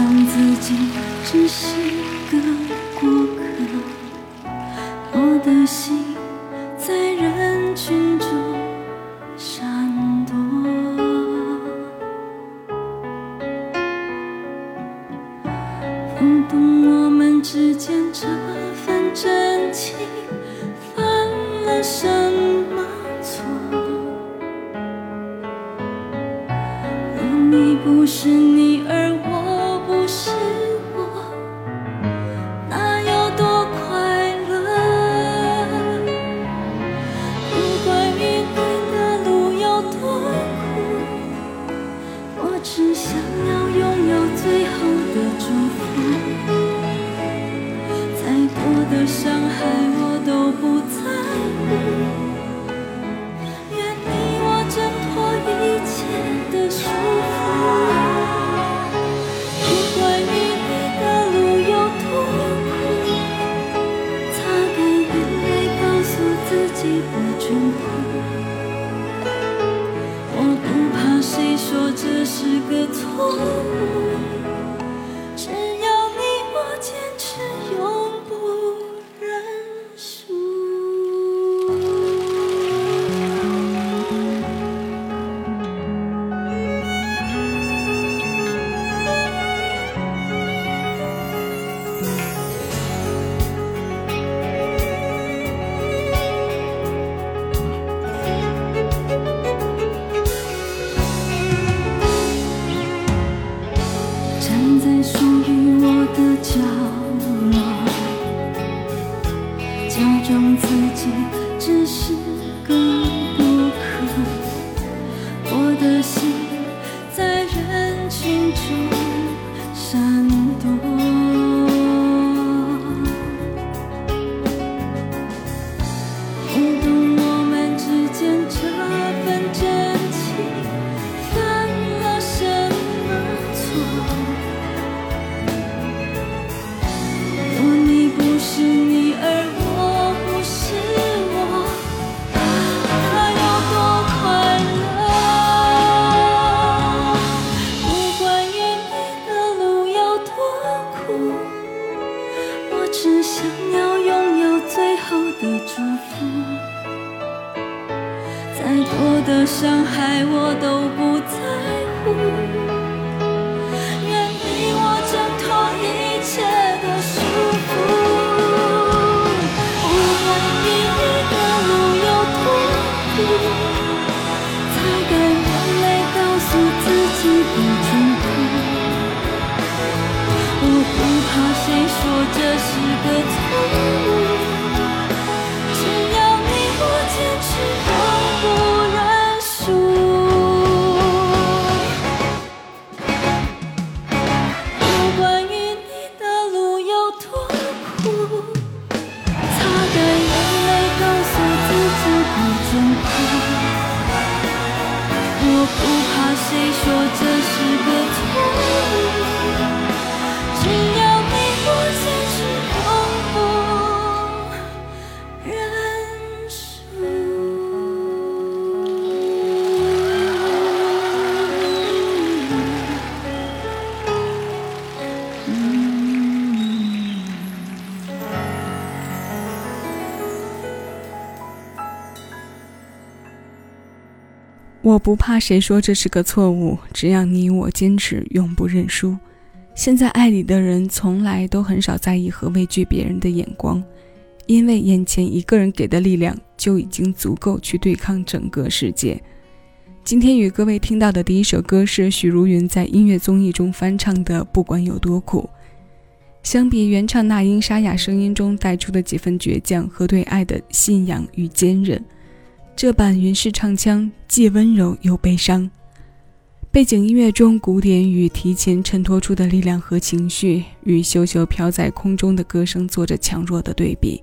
让自己窒息我不怕谁说这是个错误，我不怕谁说这是个错误只要你我坚持，永不认输。现在爱里的人从来都很少在意和畏惧别人的眼光，因为眼前一个人给的力量就已经足够去对抗整个世界。今天与各位听到的第一首歌是许茹芸在音乐综艺中翻唱的《不管有多苦》。相比原唱那英沙哑声音中带出的几分倔强和对爱的信仰与坚韧，这版云氏唱腔既温柔又悲伤。背景音乐中古典与提琴衬托出的力量和情绪，与咻咻飘在空中的歌声做着强弱的对比。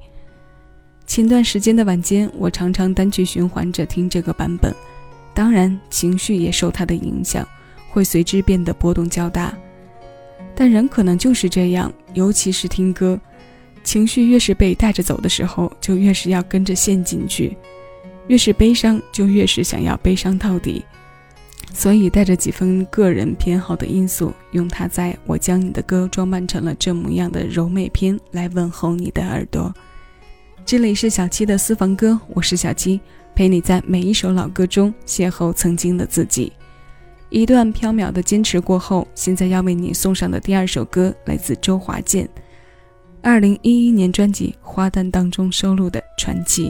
前段时间的晚间，我常常单曲循环着听这个版本，当然情绪也受它的影响，会随之变得波动较大。但人可能就是这样，尤其是听歌，情绪越是被带着走的时候，就越是要跟着陷进去；越是悲伤，就越是想要悲伤到底。所以带着几分个人偏好的因素，用它在我将你的歌装扮成了这模样的柔美篇来问候你的耳朵。这里是小七的私房歌，我是小七，陪你在每一首老歌中邂逅曾经的自己。一段飘渺的坚持过后，现在要为你送上的第二首歌来自周华健，二零一一年专辑《花旦》当中收录的《传奇》。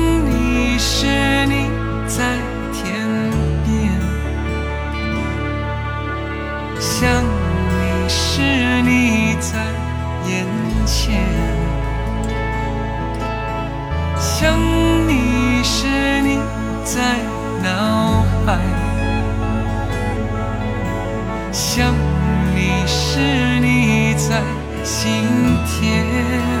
是你在天边，想你是你在眼前，想你是你在脑海，想你是你在心田。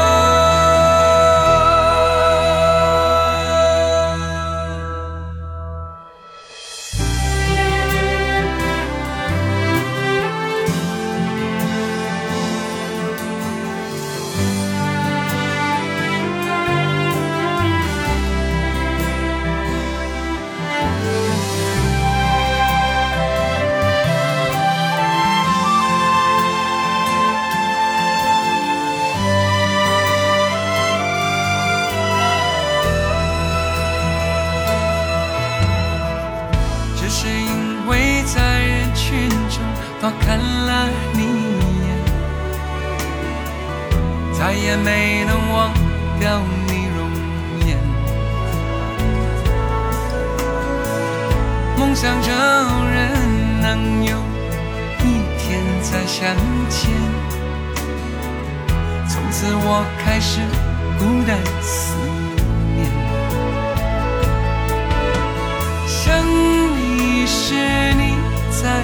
多看了你一眼，再也没能忘掉你容颜。梦想着人能有一天再相见，从此我开始孤单思念。想你时，你在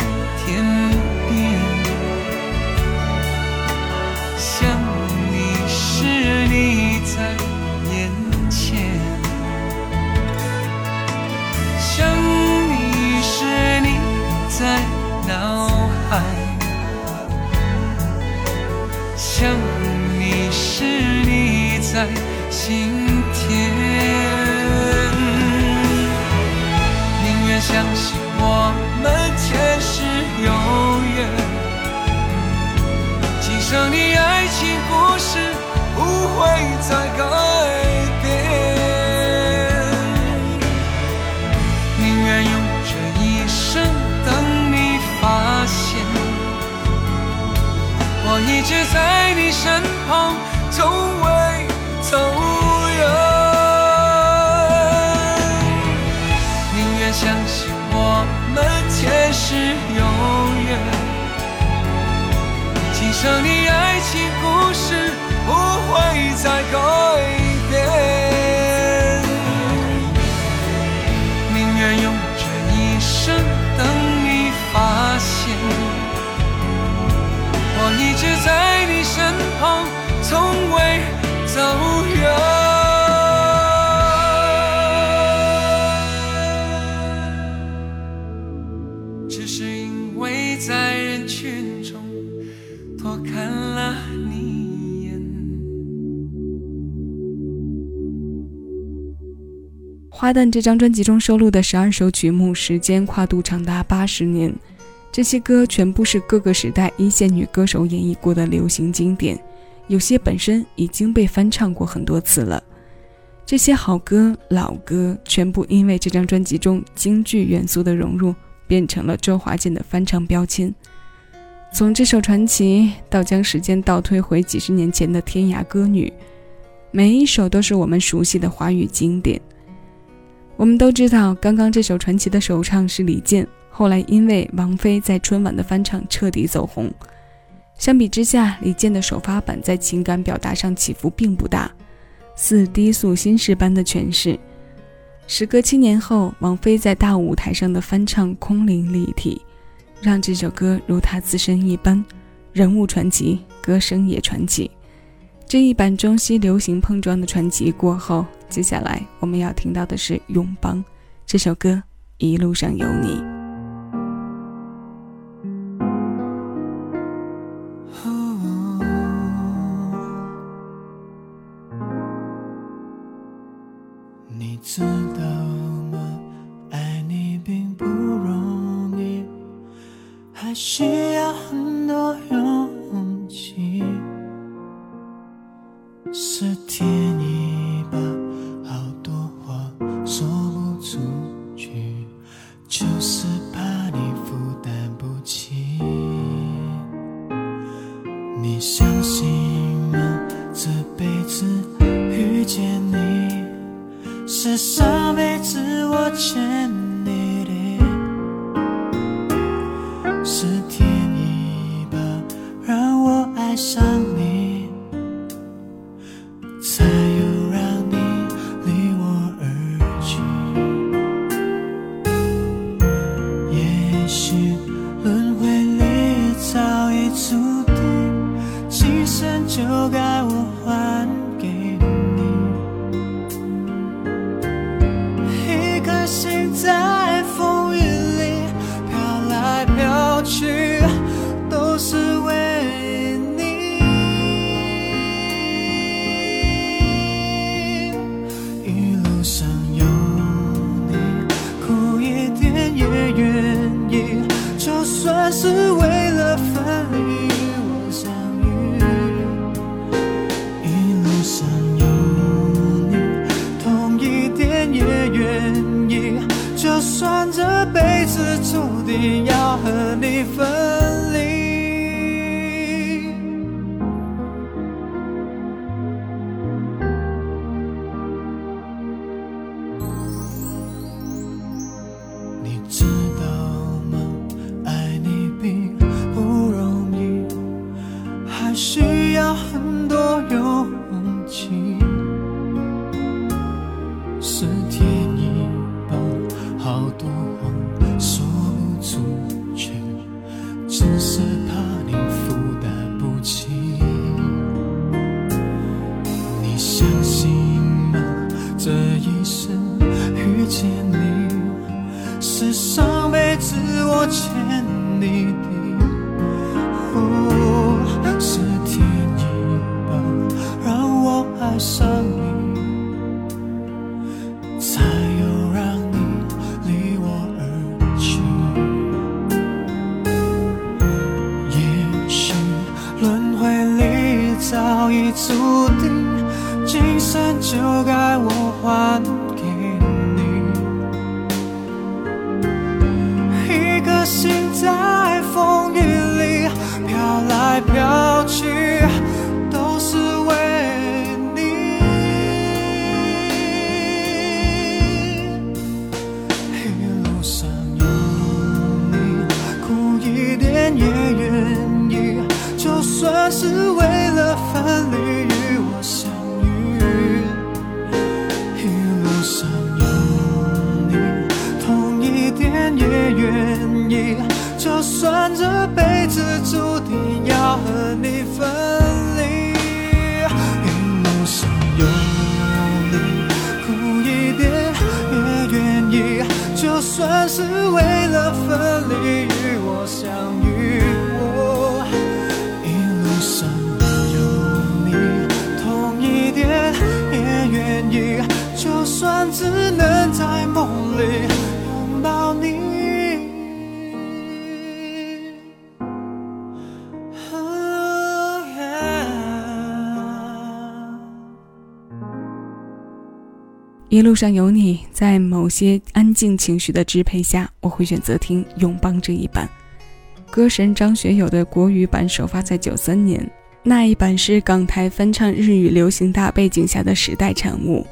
一在你身旁，从未走远。宁愿相信我们前世有缘，今生的爱情故事不会再改。花旦这张专辑中收录的十二首曲目，时间跨度长达八十年。这些歌全部是各个时代一线女歌手演绎过的流行经典，有些本身已经被翻唱过很多次了。这些好歌、老歌，全部因为这张专辑中京剧元素的融入，变成了周华健的翻唱标签。从这首传奇到将时间倒推回几十年前的《天涯歌女》，每一首都是我们熟悉的华语经典。我们都知道，刚刚这首传奇的首唱是李健，后来因为王菲在春晚的翻唱彻底走红。相比之下，李健的首发版在情感表达上起伏并不大，似低速新式般的诠释。时隔七年后，王菲在大舞台上的翻唱空灵立体，让这首歌如她自身一般，人物传奇，歌声也传奇。这一版中西流行碰撞的传奇过后，接下来我们要听到的是《永邦》这首歌，《一路上有你》。你知道吗？爱你并不容易，还是是上辈子我欠你的，是天意吧，让我爱上算是一路上有你，在某些安静情绪的支配下，我会选择听《永邦》这一版。歌神张学友的国语版首发在九三年，那一版是港台翻唱日语流行大背景下的时代产物。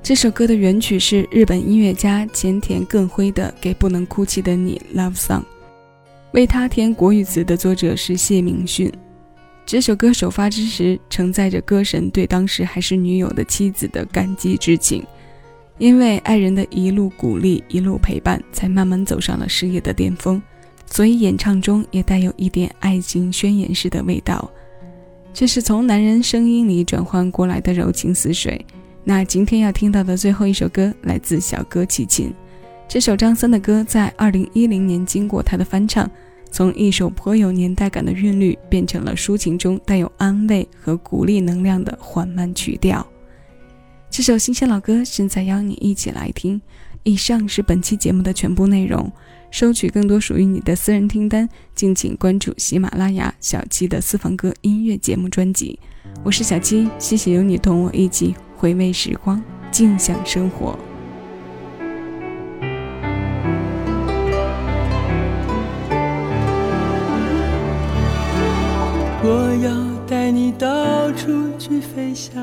这首歌的原曲是日本音乐家前田更辉的《给不能哭泣的你》Love Song，为他填国语词的作者是谢明训。这首歌首发之时，承载着歌神对当时还是女友的妻子的感激之情，因为爱人的一路鼓励、一路陪伴，才慢慢走上了事业的巅峰，所以演唱中也带有一点爱情宣言式的味道。这是从男人声音里转换过来的柔情似水。那今天要听到的最后一首歌来自小哥齐秦，这首张森的歌在二零一零年经过他的翻唱，从一首颇有年代感的韵律变成了抒情中带有安慰和鼓励能量的缓慢曲调。这首新鲜老歌现在邀你一起来听。以上是本期节目的全部内容。收取更多属于你的私人听单，敬请关注喜马拉雅小七的私房歌音乐节目专辑。我是小七，谢谢有你同我一起。回味时光，静享生活。我要带你到处去飞翔，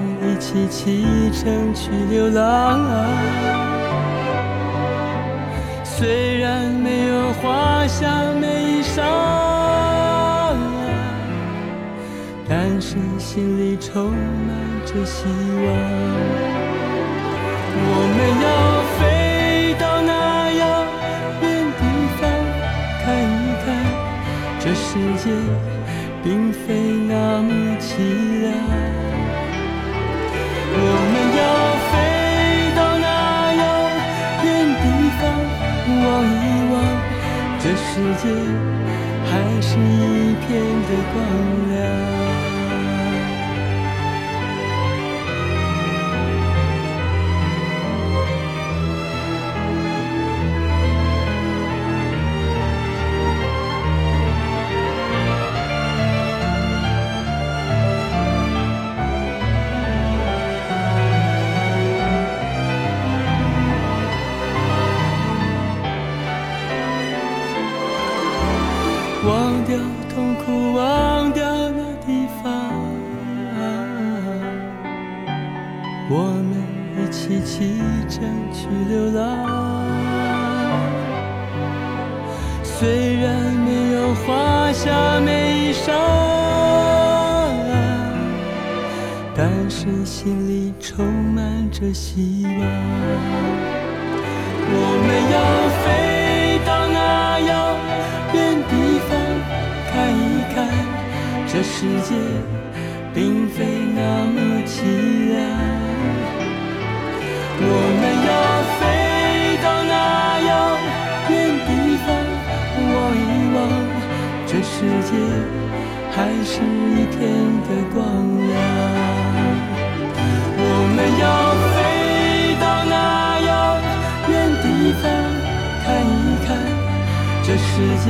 一起启程去流浪。虽然没有华厦美衣裳。但是心里充满着希望，我们要飞到那遥远地方看一看，这世界忘掉痛苦，忘掉那地方，我们一起启程去流浪。虽然没有华厦美衣裳，但是心里充满着希望。我们要这世界并非那么凄凉。我们要飞到那遥远地方望一望，这世界还是一片的光亮。我们要飞到那遥远地方看一看，这世界